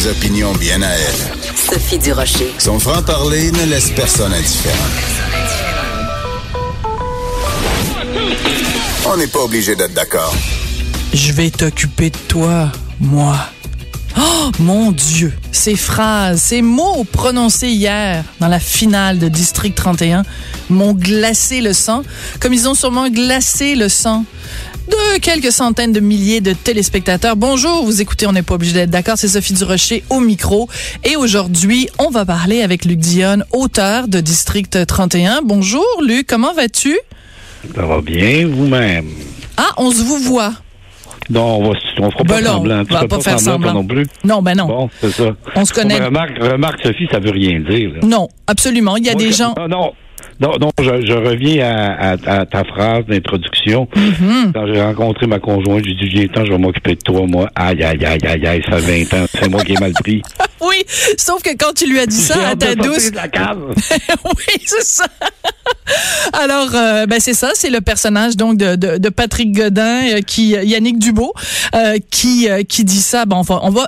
Des opinions bien à elle. Sophie Durocher. Son franc-parler ne laisse personne indifférent. On n'est pas obligé d'être d'accord. Je vais t'occuper de toi, moi. Oh mon Dieu, ces phrases, ces mots prononcés hier dans la finale de District 31 m'ont glacé le sang, comme ils ont sûrement glacé le sang de quelques centaines de milliers de téléspectateurs. Bonjour, vous écoutez, on n'est pas obligé d'être d'accord, c'est Sophie Durocher au micro. Et aujourd'hui, on va parler avec Luc Dionne, auteur de District 31. Bonjour Luc, comment vas-tu? Ça va bien, vous-même? Ah, on se vous voit. Non, on va, on fera Ben pas non, semblant. on Tu va fais pas faire semblant. non plus. Non, ben non. Bon, c'est ça. On se connaît. Remarque, remarque, Sophie, ça veut rien dire. là. Non, absolument. Il y a Moi, des gens. Non, non. Non, non, je, je reviens à, à- à ta phrase d'introduction. Mhm. Quand j'ai rencontré ma conjointe, j'ai dit, viens temps, je vais m'occuper de toi, moi. Aïe, aïe, aïe, aïe, aïe, ça fait 20 ans. C'est moi qui ai mal pris. Oui, sauf que quand tu lui as dit ça à ta douce. de la cave. oui, c'est ça. Alors, euh, ben c'est ça, c'est le personnage donc de, de, de Patrick Godin, euh, qui Yannick Dubo, euh, qui euh, qui dit ça. Bon, on va, on va.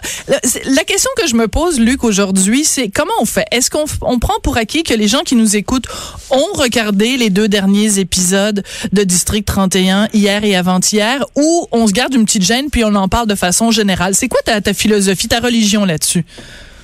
La, question que je me pose, Luc, aujourd'hui, c'est comment on fait? Est-ce qu'on on prend pour acquis que les gens qui nous écoutent ont regardé les deux derniers épisodes de District 31 hier et avant-hier, ou on se garde une petite gêne puis on en parle de façon générale? C'est quoi ta, ta philosophie, ta religion là-dessus?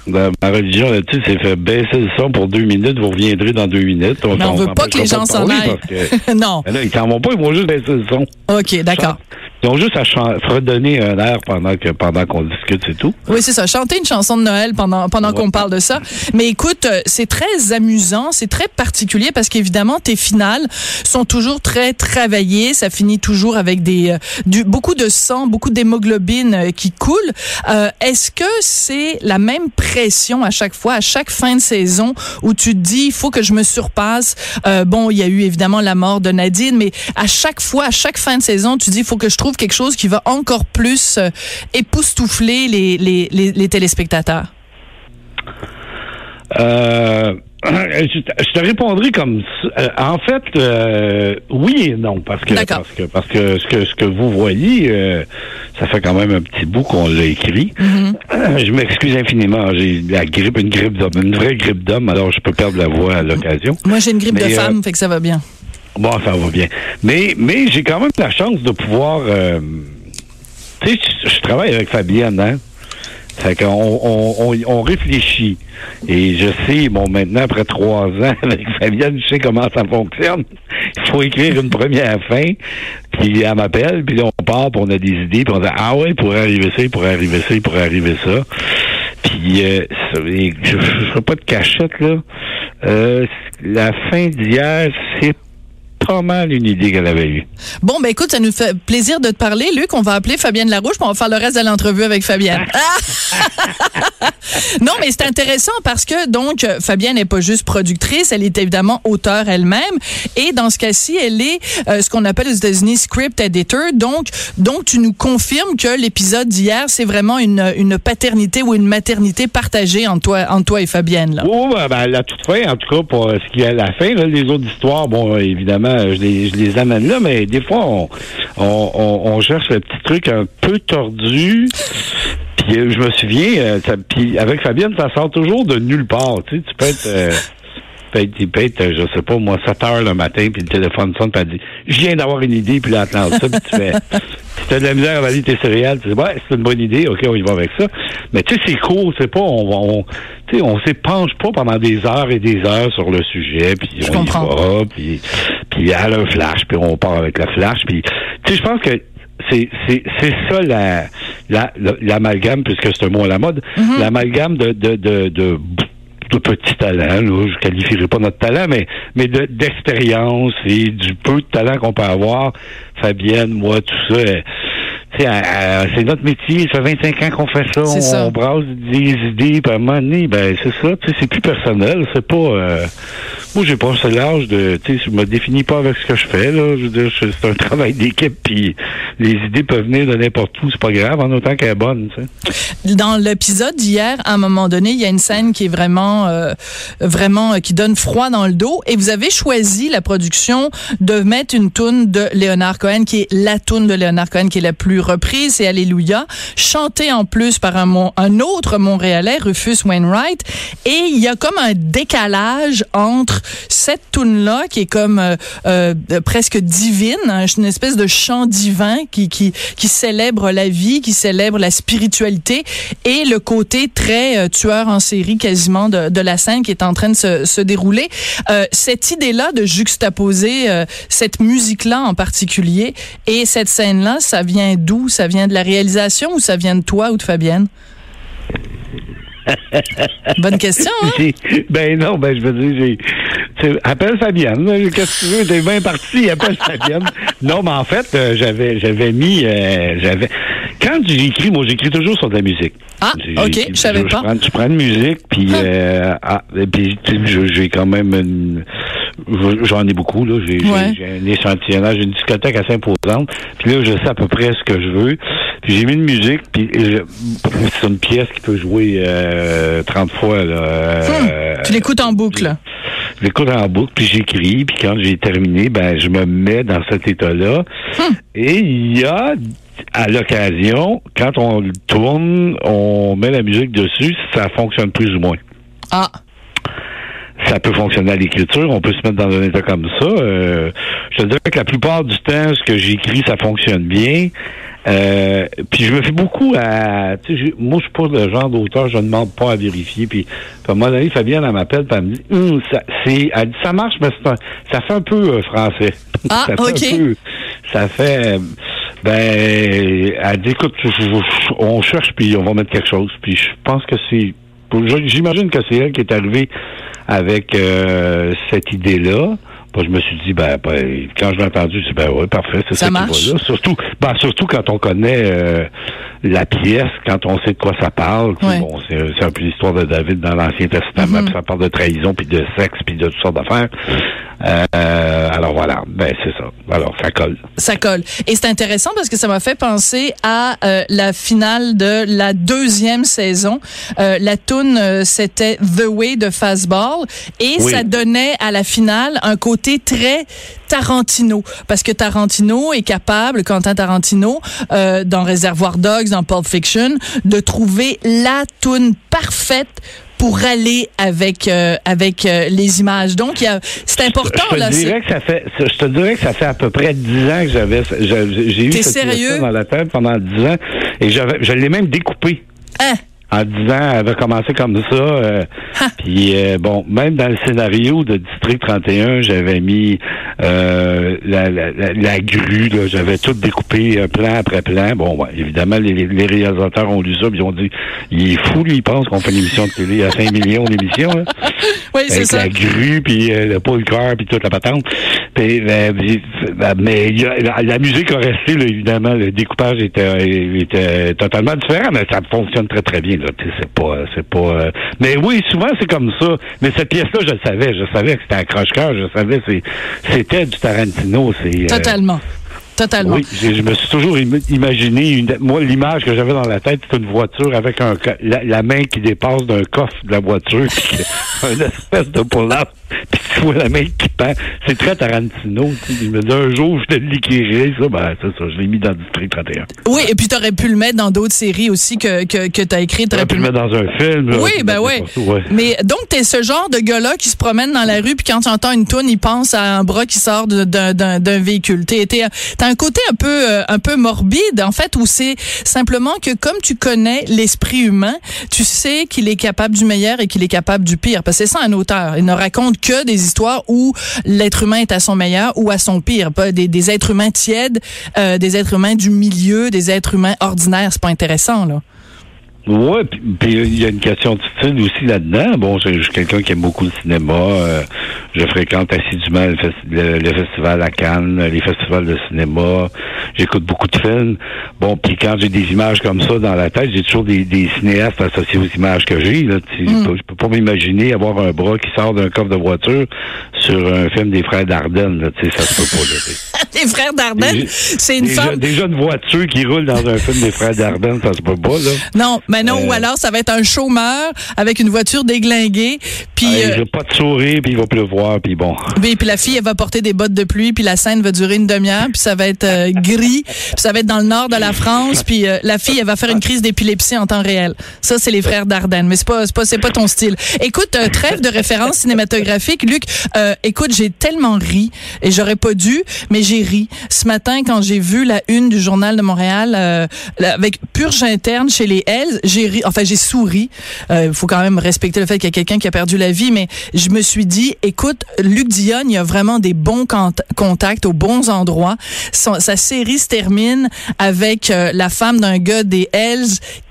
Ben, ma religion là-dessus, c'est fait baisser le son pour deux minutes. Vous reviendrez dans deux minutes. Mais on veut pas que les gens s'en aillent. non. Là, ils s'en vont pas, ils vont juste baisser le son. Ok, d'accord. Ont juste à redonner un air pendant que pendant qu'on discute, c'est tout. Oui, c'est ça. Chanter une chanson de Noël pendant pendant qu'on parle de ça. Mais écoute, euh, c'est très amusant, c'est très particulier parce qu'évidemment tes finales sont toujours très travaillées. Ça finit toujours avec des euh, du, beaucoup de sang, beaucoup d'hémoglobine euh, qui coule. Euh, Est-ce que c'est la même pression à chaque fois, à chaque fin de saison où tu te dis il faut que je me surpasse? Euh, bon, il y a eu évidemment la mort de Nadine, mais à chaque fois, à chaque fin de saison, tu dis il faut que je trouve quelque chose qui va encore plus euh, époustoufler les, les, les, les téléspectateurs? Euh, je, te- répondrai comme. Euh, en fait, euh, oui et non, parce que parce que parce que ce que ce que vous voyez, ça fait quand même un petit bout qu'on l'a écrit. Mm-hmm. Je m'excuse infiniment. J'ai la grippe, une grippe d'homme, une vraie grippe d'homme, alors je peux perdre la voix à l'occasion. Moi, j'ai une grippe de Mais, femme, fait que ça va bien. Bon, ça va bien. Mais, mais j'ai quand même la chance de pouvoir. euh, tu sais, je, travaille avec Fabienne, hein? Fait qu'on on, on, on réfléchit. Et je sais, bon, maintenant, après trois ans avec Fabienne, je sais comment ça fonctionne. Il faut écrire une première fin, puis elle m'appelle, puis on part, puis on a des idées, puis on dit Ah ouais, pourrait arriver ça, pourrait arriver ça, pourrait arriver ça. Puis, euh, je ne pas de cachette, là. Euh, la fin d'hier, c'est pas mal une idée qu'elle avait eue. Bon, ben écoute, ça nous fait plaisir de te parler, Luc. On va appeler Fabienne Larouche, puis on va faire le reste de l'entrevue avec Fabienne. Ah! non, mais c'est intéressant parce que donc Fabienne n'est pas juste productrice, elle est évidemment auteure elle-même, et dans ce cas-ci, elle est euh, ce qu'on appelle aux États-Unis script editor. Donc, donc tu nous confirmes que l'épisode d'hier, c'est vraiment une, une paternité ou une maternité partagée entre toi, entre toi et Fabienne. Là. Oui, ben, ben, la toute fin, en tout cas, pour ce qui est à la fin, là, les autres histoires, bon, évidemment, euh, je les, amène là, mais des fois, on cherche le petit truc un peu tordu. Puis euh, je me souviens, euh, ça- puis avec Fabienne, ça sort toujours de nulle part. Tu sais, tu peux être... peut être, il peut être, je sais pas, moi, 7 heures le matin, puis le téléphone sonne, puis elle dit, je viens d'avoir une idée, puis là, lance ça, puis tu fais, si t'as de la misère à valider tes céréales, tu dis, ouais, c'est une bonne idée, ok, on y va avec ça. Mais tu sais, c'est court, c'est pas, on, va- on, tu sais, on s'épanche pas pendant des heures et des heures sur le sujet, puis on comprends. y va, puis, puis elle a un flash, puis on part avec le flash, puis, tu sais, je pense que c'est c'est c'est ça la la- la- l'amalgame puisque c'est un mot à la mode Mm-hmm. l'amalgame de de de, de de petit talent, là, je qualifierais pas notre talent, mais, mais de- d'expérience et du peu de talent qu'on peut avoir. Fabienne, moi, tout ça. C'est notre métier, ça fait 25 ans qu'on fait ça, on, ça. on brasse des idées, puis à un moment donné, ben c'est ça, tu sais, c'est plus personnel, c'est pas... euh, moi, j'ai pas ce l'âge de... Tu sais, je me définis pas avec ce que je fais, là, je c'est un travail d'équipe, puis les idées peuvent venir de n'importe où, c'est pas grave, en autant qu'elle est bonne. Dans l'épisode d'hier, à un moment donné, il y a une scène qui est vraiment, euh, vraiment, euh, qui donne froid dans le dos. Et vous avez choisi la production de mettre une toune de Leonard Cohen, qui est la toune de Leonard Cohen, qui est la plus reprise, c'est Alléluia, chantée en plus par un, autre Montréalais, Rufus Wainwright. Et il y a comme un décalage entre cette toune-là, qui est comme euh, euh, presque divine, hein, une espèce de chant divin qui, qui, célèbre la vie, qui célèbre la spiritualité, et le côté très euh, tueur en série quasiment de, la scène qui est en train de se, se dérouler. Cette idée-là de juxtaposer cette musique-là en particulier et cette scène-là, ça vient d'où? Ça vient de la réalisation ou ça vient de toi ou de Fabienne? Bonne question, hein? Ben non, ben je veux dire, j'ai. tu Appelle Fabienne. Qu'est-ce que tu veux? T'es bien parti, appelle Fabienne. Non, mais en fait, euh, j'avais j'avais mis. euh, j'avais. Quand j'écris, moi j'écris toujours sur de la musique. Ah, ok, je savais pas. prends, je prends une musique, puis. Ah. euh, ah, puis tu j'ai quand même une. J'en ai beaucoup, là. J'ai Ouais. un échantillonnage, j'ai une discothèque assez imposante. Puis là, je sais à peu près ce que je veux. Puis j'ai mis une musique, puis je- c'est une pièce qui peut jouer euh, 30 fois, là. euh, Tu l'écoutes en boucle. je l'écoute en boucle, puis j'écris, puis quand j'ai terminé, ben je me mets dans cet état-là. Et il y a, à l'occasion, quand on le tourne, on met la musique dessus, ça fonctionne plus ou moins. Ah, Ça peut fonctionner à l'écriture, on peut se mettre dans un état comme ça. Euh, je te dirais que la plupart du temps, ce que j'écris, ça fonctionne bien. Euh, puis je me fais beaucoup à... Moi, je suis pas le genre d'auteur, je ne demande pas à vérifier. Puis, à un moment donné, Fabienne, elle m'appelle, puis elle me dit, Hum, ça, c'est, elle dit, ça marche, mais c'est un- ça fait un peu euh, français. Ah, ça fait ok. un peu- ça fait... euh, Ben, elle dit, écoute, on cherche, puis on va mettre quelque chose. Puis je pense que c'est... J'imagine que c'est elle qui est arrivée avec euh, cette idée-là. Je me suis dit, ben, ben, quand je l'ai entendu, je dit, ben oui, parfait, c'est Ça ça, qui marche. va là. Surtout, ben, surtout quand on connaît euh, la pièce, quand on sait de quoi ça parle. Ouais. Bon, c'est un peu l'histoire de David dans l'Ancien Testament, Mhm. puis ça parle de trahison, puis de sexe, puis de toutes sortes d'affaires. Euh, alors voilà, ben c'est ça. Alors, ça colle. ça colle. Et c'est intéressant parce que ça m'a fait penser à euh, la finale de la deuxième saison. Euh, la tune euh, c'était The Way de Fastball et Oui. ça donnait à la finale un côté très Tarantino parce que Tarantino est capable, Quentin Tarantino, euh, dans Réservoir Dogs, dans Pulp Fiction, de trouver la tune parfaite pour aller avec euh, avec euh, les images. Donc il y a c'est important je te là. dirais que ça fait, je te dirais que ça fait à peu près 10 ans que j'avais, j'ai j'ai eu cette sérieux? dans la tête pendant 10 ans et j'avais, je l'ai même découpé. Hein? En 10 ans, elle avait commencé comme ça. euh! Puis, euh, bon, même dans le scénario de District 31, j'avais mis euh, la, la, la, la grue. J'avais tout découpé euh, plan après plan. Bon, ouais, évidemment, les, les réalisateurs ont lu ça puis ils ont dit, il est fou, lui, il pense qu'on fait une émission de télé à 5 millions d'émissions. Oui, c'est ça. la grue, puis euh, le poule cœur, puis toute la patente. Puis, ben, ben, mais la musique a resté, là, évidemment. Le découpage était, était totalement différent, mais ça fonctionne très, très bien. C'est pas... c'est pas euh, Mais oui, souvent, c'est comme ça. Mais cette pièce-là, je le savais. Je savais que c'était un croche-cœur. Je savais c'est c'était du Tarantino. C'est... euh, Totalement. Oui, je me suis toujours im- imaginé, une, moi, l'image que j'avais dans la tête, c'est une voiture avec un la, la main qui dépasse d'un coffre de la voiture, puis que- un espèce de pull-up, puis tu vois la main qui pend. C'est très Tarantino. tu sais. Je me dis, un jour, je te l'écrirai, ça, ben, c'est ça, je l'ai mis dans District 31. Oui, et puis tu aurais pu le mettre dans d'autres séries aussi que, que, que tu as écrites. J'aurais pu le mettre dans un film. Oui, ben oui. ouais. Mais donc, t'es ce genre de gars-là qui se promène dans la rue, puis quand tu entends une toune, il pense à un bras qui sort d'un- véhicule. T'as un côté un peu, euh, un peu morbide, en fait, où c'est simplement que comme tu connais l'esprit humain, tu sais qu'il est capable du meilleur et qu'il est capable du pire. Parce que c'est ça un auteur. Il ne raconte que des histoires où l'être humain est à son meilleur ou à son pire. Pas des, des êtres humains tièdes, euh, des êtres humains du milieu, des êtres humains ordinaires. C'est pas intéressant, là. Ouais, puis puis il y a une question de style aussi là-dedans. Bon, je je suis quelqu'un qui aime beaucoup le cinéma. euh, je fréquente assidûment le, fes- le- le festival à Cannes, les festivals de cinéma. J'écoute beaucoup de films. Bon, puis quand j'ai des images comme ça dans la tête, j'ai toujours des, des cinéastes associés aux images que j'ai. Sais, Je peux- pas m'imaginer avoir un bras qui sort d'un coffre de voiture sur un film des frères Dardenne. Là. Tu sais, ça se peut pas. Là. Les frères Dardenne, Des- c'est une des, femme. des jeunes voitures qui roulent dans un film des frères Dardenne, ça se peut pas. Là. Non, mais non, ou Euh. alors ça va être un chômeur avec une voiture déglinguée, puis Ah, euh, il pas de sourire, puis il va pleuvoir, puis bon. oui, puis la fille elle va porter des bottes de pluie, puis la scène va durer une demi-heure, puis ça va être euh, gris, puis ça va être dans le nord de la France, puis la fille elle va faire une crise d'épilepsie en temps réel. Ça c'est les frères Dardenne, mais c'est pas c'est pas c'est pas ton style. Écoute, trêve de référence cinématographique, Luc. euh, écoute, j'ai tellement ri et j'aurais pas dû, mais j'ai ri ce matin quand j'ai vu la une du journal de Montréal euh, avec purge interne chez les Hells. J'ai ri, enfin j'ai souri. Il faut quand même respecter le fait qu'il y a quelqu'un qui a perdu la vie, mais je me suis dit, écoute, Luc Dion, il y a vraiment des bons cont- contacts aux bons endroits. Sa série se termine avec euh, la femme d'un gars des Hells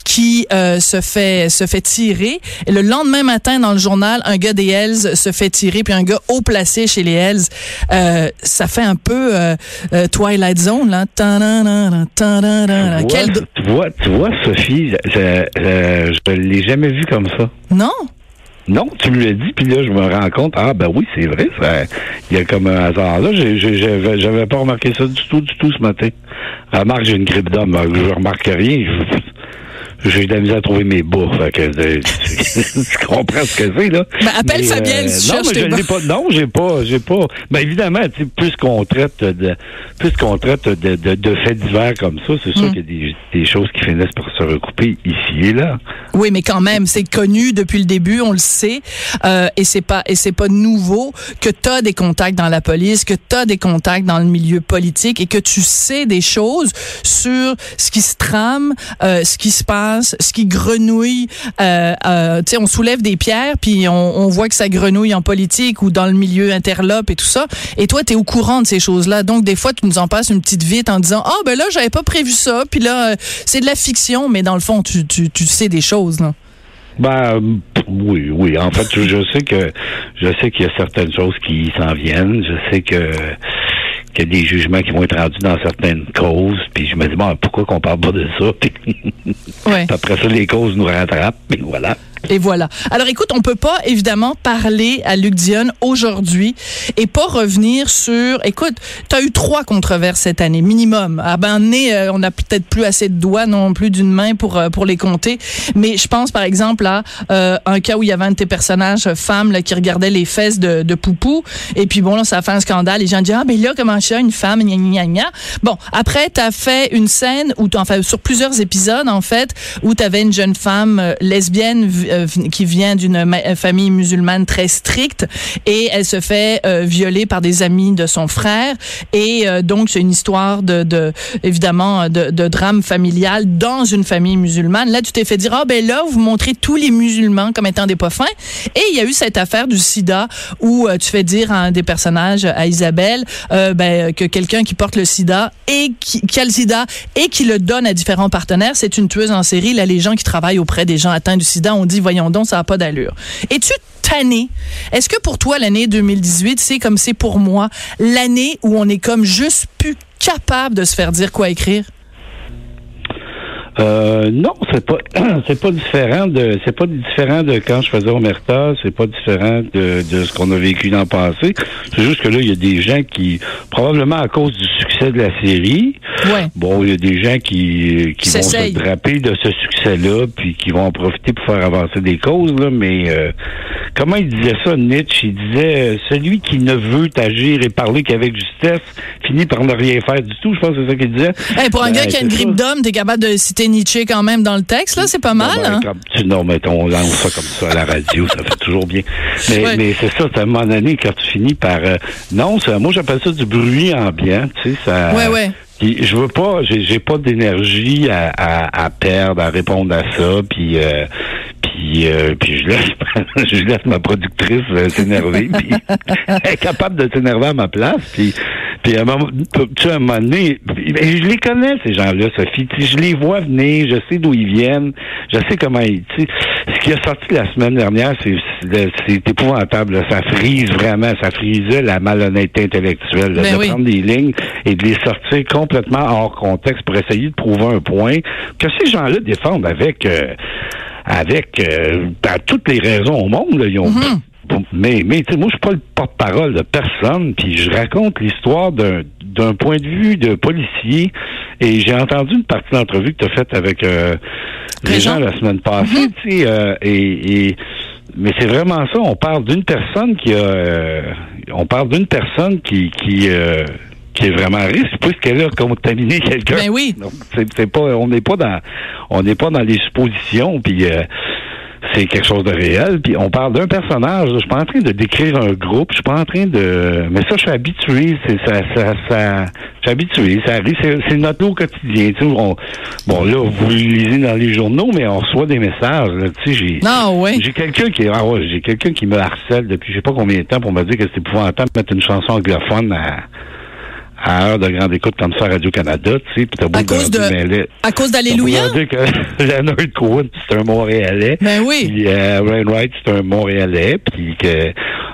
qui euh, se fait se fait tirer et le lendemain matin dans le journal un gars des Hells se fait tirer puis un gars haut placé chez les Hells euh, ça fait un peu euh, Twilight Zone là. Tu vois, Quel tu vois, tu vois, Sophie, je, je, l'ai jamais vu comme ça. non? Non, tu me l'as dit, puis là, je me rends compte, ah ben oui, c'est vrai, ça- il y a comme un hasard. Là, j'avais pas remarqué ça du tout, du tout ce matin. Remarque, j'ai une grippe d'homme, je remarque rien. Je- J'ai de la misère à trouver mes bouts. Fait que, euh, tu, comprends ce que c'est, là? Ben, appelle Mais, Fabienne si non, mais je bas. l'ai pas. Non, j'ai pas, j'ai pas. Ben, évidemment, plus qu'on traite de, plus qu'on traite de, de, de faits divers comme ça, c'est Mm. sûr qu'il y a des, des choses qui finissent par se recouper ici et là. Oui, mais quand même, c'est connu depuis le début, on le sait, euh, et c'est pas et c'est pas nouveau que tu as des contacts dans la police, que tu as des contacts dans le milieu politique et que tu sais des choses sur ce qui se trame, euh, ce qui se passe, ce qui grenouille. Euh, euh, tu sais, on soulève des pierres puis on, voit que ça grenouille en politique ou dans le milieu interlope et tout ça. Et toi, tu es au courant de ces choses-là. Donc des fois, tu nous en passes une petite vite en disant "Ah ben là, j'avais pas prévu ça." Puis là, euh, c'est de la fiction, mais dans le fond, tu tu, tu sais des choses là. Ben oui, oui. En fait, je sais que je sais qu'il y a certaines choses qui s'en viennent. Je sais que qu'il y a des jugements qui vont être rendus dans certaines causes. Puis je me dis bon, pourquoi qu'on parle pas de ça? Puis Ouais. après ça, les causes nous rattrapent. Puis voilà. Et voilà. Alors écoute, on peut pas évidemment parler à Luc Dion aujourd'hui et pas revenir sur. Écoute, tu as eu trois controverses cette année minimum. Ah ben euh, on a peut-être plus assez de doigts non plus d'une main pour euh, pour les compter. Mais je pense par exemple à euh, un cas où il y avait un de tes personnages euh, femme là, qui regardait les fesses de, de Poupou et puis bon là ça a fait un scandale. Les gens disent ah ben là comment ça une femme gna gna gna. Bon après tu as fait une scène où enfin sur plusieurs épisodes en fait où tu avais une jeune femme euh, lesbienne euh, qui vient d'une euh, famille musulmane très stricte et elle se fait euh, violer par des amis de son frère et donc c'est une histoire de, de évidemment de, drame familial dans une famille musulmane. Là tu t'es fait dire ah ben là vous montrez tous les musulmans comme étant des pas et il y a eu cette affaire du sida où tu fais dire à un des personnages à Isabelle ben, que quelqu'un qui porte le sida et qui, qui a le sida et qui le donne à différents partenaires, c'est une tueuse en série. Là, les gens qui travaillent auprès des gens atteints du sida ont dit, voyons donc, ça n'a pas d'allure. Es-tu tanné? Est-ce que pour toi, l'année 2018, c'est comme c'est pour moi, l'année où on est comme juste plus capable de se faire dire quoi écrire? Euh, non, c'est pas c'est pas différent de c'est pas différent de quand je faisais Omerta, c'est pas différent de, de ce qu'on a vécu dans le passé. C'est juste que là, il y a des gens qui, probablement à cause du succès de la série, Ouais. bon, il y a des gens qui, qui vont se draper de ce succès-là, puis qui vont en profiter pour faire avancer des causes, là, mais euh, comment il disait ça, Nietzsche? Il disait euh, celui qui ne veut agir et parler qu'avec justesse finit par ne rien faire du tout. Je pense que c'est ça qu'il disait. Hey, pour un Ben, gars qui a une grippe d'homme, t'es capable de citer Nietzsche quand même dans le texte, là, c'est pas mal, Non, ben, hein? tu, non, mais on lance ça comme ça à la radio, ça fait toujours bien. Mais, mais c'est ça, c'est à un moment donné, quand tu finis par... euh, non, moi j'appelle ça du bruit ambiant, tu sais, ça... Ouais, ouais. Puis je veux pas, j'ai j'ai pas d'énergie à, à, à perdre, à répondre à ça, puis... Euh, puis, euh, puis je laisse, je laisse ma productrice euh, s'énerver, puis elle est capable de s'énerver à ma place, puis, puis à un moment, tu à un moment donné, ben, je les connais, ces gens-là, Sophie. Je les vois venir, je sais d'où ils viennent, je sais comment ils. tu sais, Ce qui a sorti la semaine dernière, c'est épouvantable. là. Ça frise vraiment, ça frisait la malhonnêteté intellectuelle. là, Ben de oui. prendre des lignes et de les sortir complètement hors contexte pour essayer de prouver un point que ces gens-là défendent avec euh, avec euh, ben, toutes les raisons au monde. là. Ils ont Mm-hmm. Mais, mais tu sais, moi, je suis pas le porte-parole de personne, puis je raconte l'histoire d'un d'un point de vue de policier. Et j'ai entendu une partie de l'entrevue que tu as faite avec euh, les gens la semaine passée, tu sais, euh, et, et- mais c'est vraiment ça. On parle d'une personne qui a, euh, on parle d'une personne qui qui euh, qui est vraiment à risque puisqu'elle a contaminé quelqu'un. Ben oui. Donc, c'est c'est pas, on n'est pas dans, on n'est pas dans les suppositions, puis euh, c'est quelque chose de réel. Puis on parle d'un personnage. Je suis pas en train de décrire un groupe. Je suis pas en train de, mais ça, je suis habitué. C'est ça, ça, ça. Je suis habitué. Ça arrive. C'est, notre lot quotidien. Tu sais, on- bon là, vous le lisez dans les journaux, mais on reçoit des messages. là. Tu sais, j'ai. Non, ouais. J'ai quelqu'un qui ah ouais, j'ai quelqu'un qui me harcèle depuis je sais pas combien de temps pour me dire que c'est épouvantable de mettre une chanson anglophone à, à heure de grande écoute comme ça à Radio-Canada, tu sais, puis t'as beau À cause de- là, À cause d'Alléluia? dire que Leonard Cohen, c'est un Montréalais. Ben oui. Puis euh, c'est un Montréalais, puis que,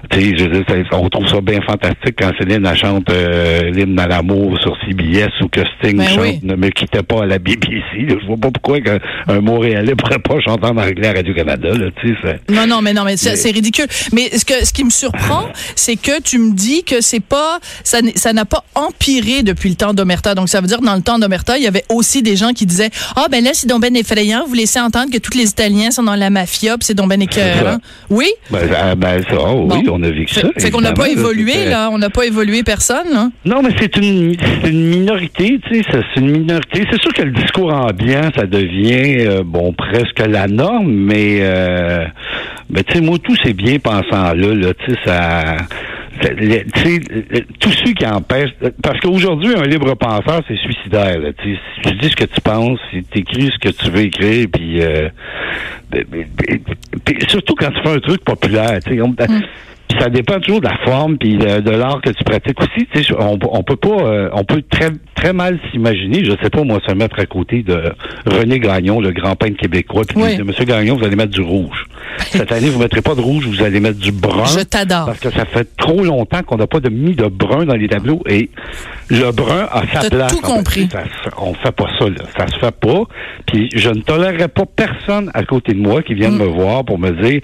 tu sais, je veux dire, ça- on trouve ça bien fantastique quand Céline chante euh, l'hymne à l'amour sur CBS ou que Sting Ben chante oui. Ne me quittez pas à la BBC. Je vois pas pourquoi qu'un un Montréalais pourrait pas chanter en anglais à Radio-Canada, là, tu sais, Non, non, mais non, mais, c'est- ridicule. Mais ce que, ce qui me surprend, c'est que tu me dis que c'est pas, ça, n'a pas empiré depuis le temps d'Omerta. Donc, ça veut dire, dans le temps d'Omerta, il y avait aussi des gens qui disaient, ah, ben là, c'est donc ben effrayant. Vous laissez entendre que tous les Italiens sont dans la mafia, puis c'est donc ben écœurant. Oui? Ben, ah, ben, ça, oh, oui, Bon. on a vécu ça. fait qu'on n'a pas évolué, là. On n'a pas évolué personne, là. Non, mais c'est une, minorité, tu sais, c'est une minorité. C'est sûr que le discours ambiant, ça devient, euh, bon, presque la norme, mais, euh, mais tu sais, moi, tous ces bien pensants-là, là, tu sais, ça... le- euh, tous ceux qui empêchent... Parce qu'aujourd'hui, un libre penseur, c'est suicidaire. Là. Si tu dis ce que tu penses, si tu écris ce que tu veux écrire, puis... Euh, ben, ben, ben, surtout quand tu fais un truc populaire, on- puis ça dépend toujours de la forme puis de, de l'art que tu pratiques aussi. Tu sais, on, on peut pas, euh, on peut très très mal s'imaginer. Je sais pas moi se mettre à côté de René Gagnon, le grand peintre québécois, puis Oui. de Monsieur Gagnon, vous allez mettre du rouge. Cette année, vous mettrez pas de rouge, vous allez mettre du brun. Je t'adore. Parce que ça fait trop longtemps qu'on n'a pas de mis de brun dans les tableaux et le brun a sa place. tout compris. Ça on fait pas ça, là. Ça se fait pas. Puis je ne tolérerai pas personne à côté de moi qui Mm. vienne me voir pour me dire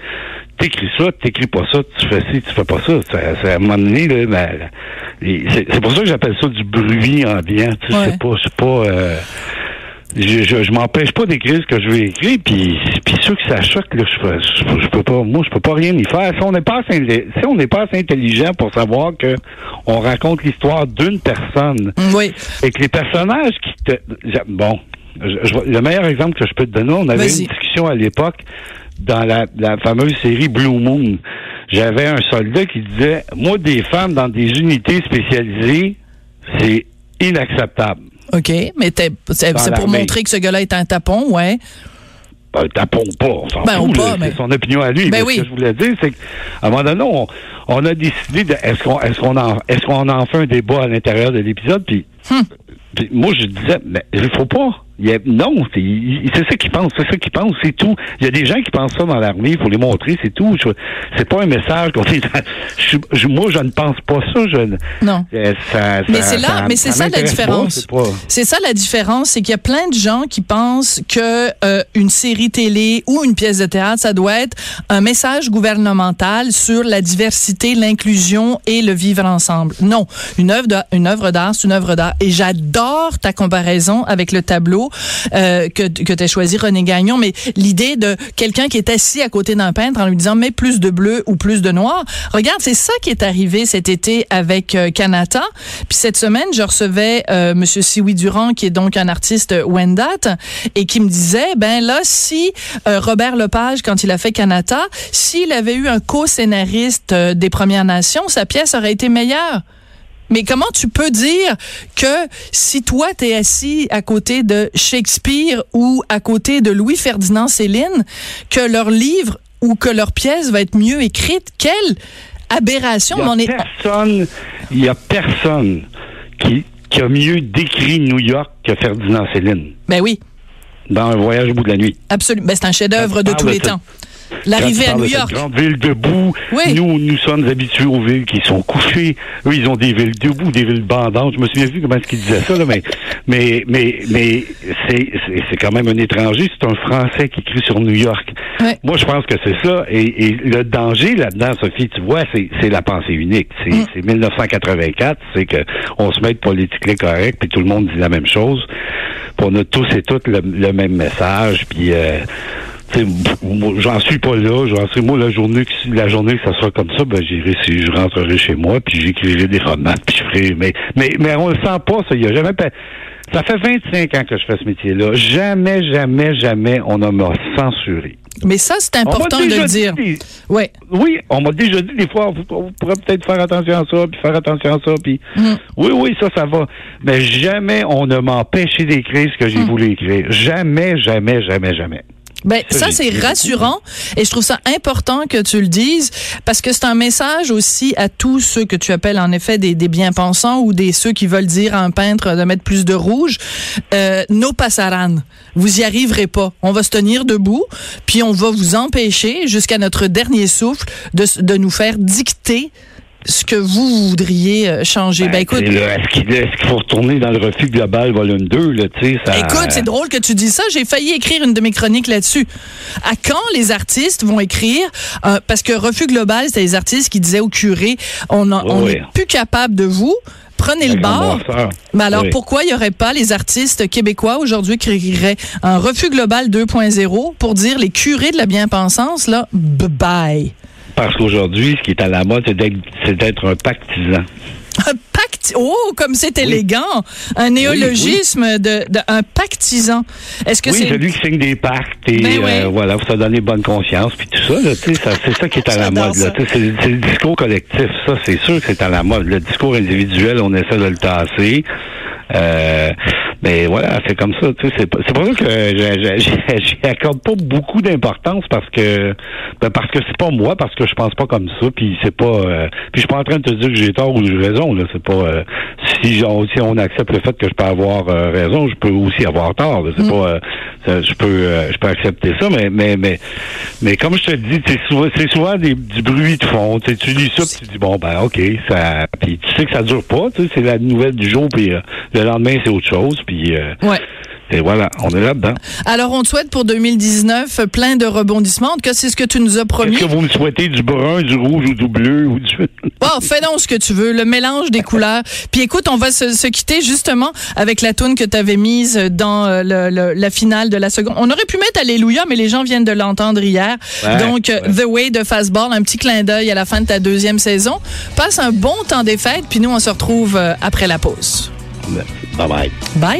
t'écris ça, t'écris pas ça, tu fais ci, tu fais pas ça. Ça, à un moment donné, là, ben, c'est pour ça que j'appelle ça du bruit ambiant. Tu sais, Ouais. c'est pas, c'est pas. euh, je, je, je m'empêche pas d'écrire ce que je veux écrire, puis, puis ceux que ça choque, là, je, je, peux- je peux pas, moi, je peux pas rien y faire. Si on n'est pas assez, si on n'est pas assez intelligent pour savoir que on raconte l'histoire d'une personne, Oui. et que les personnages qui te... Bon, je- le meilleur exemple que je peux te donner, on avait une discussion à l'époque dans la, la fameuse série Blue Moon. J'avais un soldat qui disait, moi, des femmes dans des unités spécialisées, c'est inacceptable. OK. Mais c'est pour montrer que ce gars-là est un tapon, ouais. Ben, tapons pas, on s'en Ben, fout, pas, là, mais- c'est son opinion à lui. Ben mais oui. Ce que je voulais dire, c'est qu'à un moment donné, on, on a décidé de est-ce qu'on est-ce qu'on en est-ce qu'on en fait un débat à l'intérieur de l'épisode, puis Hmm. puis moi je disais mais il faut pas. Il y a- non, c'est ça qu'ils pensent, c'est ça qu'ils pensent, c'est tout. Il y a des gens qui pensent ça dans l'armée, il faut les montrer, c'est tout. C'est pas un message qu'on est. je- je- moi, je ne pense pas ça. Je, Non. euh, ça- Mais ça- c'est là, mais c'est ça, la différence. c'est ça la différence, c'est qu'il y a plein de gens qui pensent que euh, une série télé ou une pièce de théâtre, ça doit être un message gouvernemental sur la diversité, l'inclusion et le vivre ensemble. Non, une œuvre, une œuvre d'art, c'est une œuvre d'art. Et j'adore ta comparaison avec le tableau euh, que que choisi René Gagnon, mais l'idée de quelqu'un qui est assis à côté d'un peintre en lui disant mets plus de bleu ou plus de noir. Regarde, c'est ça qui est arrivé cet été avec euh. Puis cette semaine, je recevais euh, Monsieur Siwi Durand, qui est donc un artiste Wendat, et qui me disait, ben là, si euh, Robert Lepage, quand il a fait Kanata, s'il avait eu un co-scénariste euh, des Premières Nations, sa pièce aurait été meilleure. Mais comment tu peux dire que si toi t'es assis à côté de Shakespeare ou à côté de Louis-Ferdinand Céline, que leur livre ou que leur pièce va être mieux écrite? Quelle aberration! Il Mais on y est- a personne, il y a personne qui qui a mieux décrit New York que Ferdinand Céline Ben oui, dans Un voyage au bout de la nuit. absolument. Ben, c'est un chef-d'œuvre de Ah, tous ben, les temps. L'arrivée à New de cette York. grande ville debout. Oui. Nous, nous sommes habitués aux villes qui sont couchées. Eux, ils ont des villes debout, des villes bandantes. Je me souviens plus comment est-ce qu'ils disaient ça, là, mais, mais, mais, mais c'est, quand même un étranger. C'est un Français qui écrit sur New York. Moi, je pense que c'est ça. Et, et le danger là-dedans, Sophie, tu vois, c'est, la pensée unique. C'est, Mm. c'est 1984. C'est que on se met de politiquement correct, puis tout le monde dit la même chose. Puis on a tous et toutes le, le même message. Puis euh, j'en suis pas là. J'en suis moi la journée que la journée que ça sera comme ça, ben j'irai si je rentrerai chez moi, puis j'écrirai des romans, puis je ferai. Mais mais mais on le sent pas, ça. Il y a jamais. Ça fait 25 ans que je fais ce métier-là. Jamais, jamais, jamais on ne m'a censuré. Mais ça, c'est On important de le dire. dit- Ouais. oui, on m'a déjà dit des fois, vous, vous pourrez peut-être faire attention à ça, puis faire attention à ça, puis Mm. oui, oui, ça, ça va. Mais jamais on ne m'a empêché d'écrire ce que j'ai Mm. voulu écrire. Jamais, jamais, jamais, jamais. Ben, Ça, c'est rassurant et je trouve ça important que tu le dises parce que c'est un message aussi à tous ceux que tu appelles en effet des, des bien-pensants ou des ceux qui veulent dire à un peintre de mettre plus de rouge. Euh, no passaran. Vous y arriverez pas. On va se tenir debout puis on va vous empêcher jusqu'à notre dernier souffle de, de nous faire dicter ce que vous voudriez euh, changer? Ben, écoute, sais, là, Est-ce qu'il faut retourner dans le refus global volume 2, là, tu sais, ça... Écoute, c'est drôle que tu dis ça. J'ai failli écrire une de mes chroniques là-dessus. À quand les artistes vont écrire euh, Parce que Refus Global, c'était les artistes qui disaient au curé on Oui. n'est plus capable de vous. Prenez le noirceur. Mais alors, Oui. pourquoi il n'y aurait pas les artistes québécois aujourd'hui qui écriraient un refus global 2.0 pour dire les curés de la bien-pensance, là, bye. Parce qu'aujourd'hui, ce qui est à la mode, c'est d'être, un pactisan. Un pacte, oh, comme c'est élégant. Un néologisme de, de- un pactisan. Est-ce que oui, c'est celui qui signe des pactes et Ben euh, voilà, faut se donner bonne conscience puis tout ça, ça c'est ça qui est à la mode. Ça. c'est le discours collectif, ça c'est sûr que c'est à la mode. Le discours individuel, on essaie de le tasser. Euh, mais voilà, c'est comme ça. Tu sais, c'est, pas- c'est pour ça que je- accorde pas beaucoup d'importance parce que ben parce que c'est pas moi, parce que je pense pas comme ça, puis c'est pas. euh, puis je suis pas en train de te dire que j'ai tort ou j'ai raison. Là, c'est pas. euh, si, on, si on accepte le fait que je peux avoir euh, raison, je peux aussi avoir tort. C'est pas. euh, ça, je peux. euh, je peux accepter ça, mais mais mais mais comme je te dis, c'est souvent c'est souvent des, du bruit de fond. Tu sais, tu lis ça, puis tu dis bon ben ok, ça. Puis tu sais que ça dure pas. Tu sais, c'est la nouvelle du jour, puis le lendemain c'est autre chose, puis. euh, Ouais. et voilà, on est là-dedans. Alors, on te souhaite pour 2019 plein de rebondissements. En tout cas, c'est ce que tu nous as promis. Est-ce que vous me souhaitez du brun, du rouge ou du bleu ou du... Oh, fais donc ce que tu veux, le mélange des couleurs. Puis écoute, on va se, se quitter justement avec la toune que tu avais mise dans euh, le- le- la finale de la seconde. On aurait pu mettre Alléluia, mais les gens viennent de l'entendre hier. Ouais, Donc, euh, ouais. The Way de Fastball, un petit clin d'œil à la fin de ta deuxième saison. Passe un bon temps des fêtes, puis nous, on se retrouve après la pause. Bye-bye. Bye.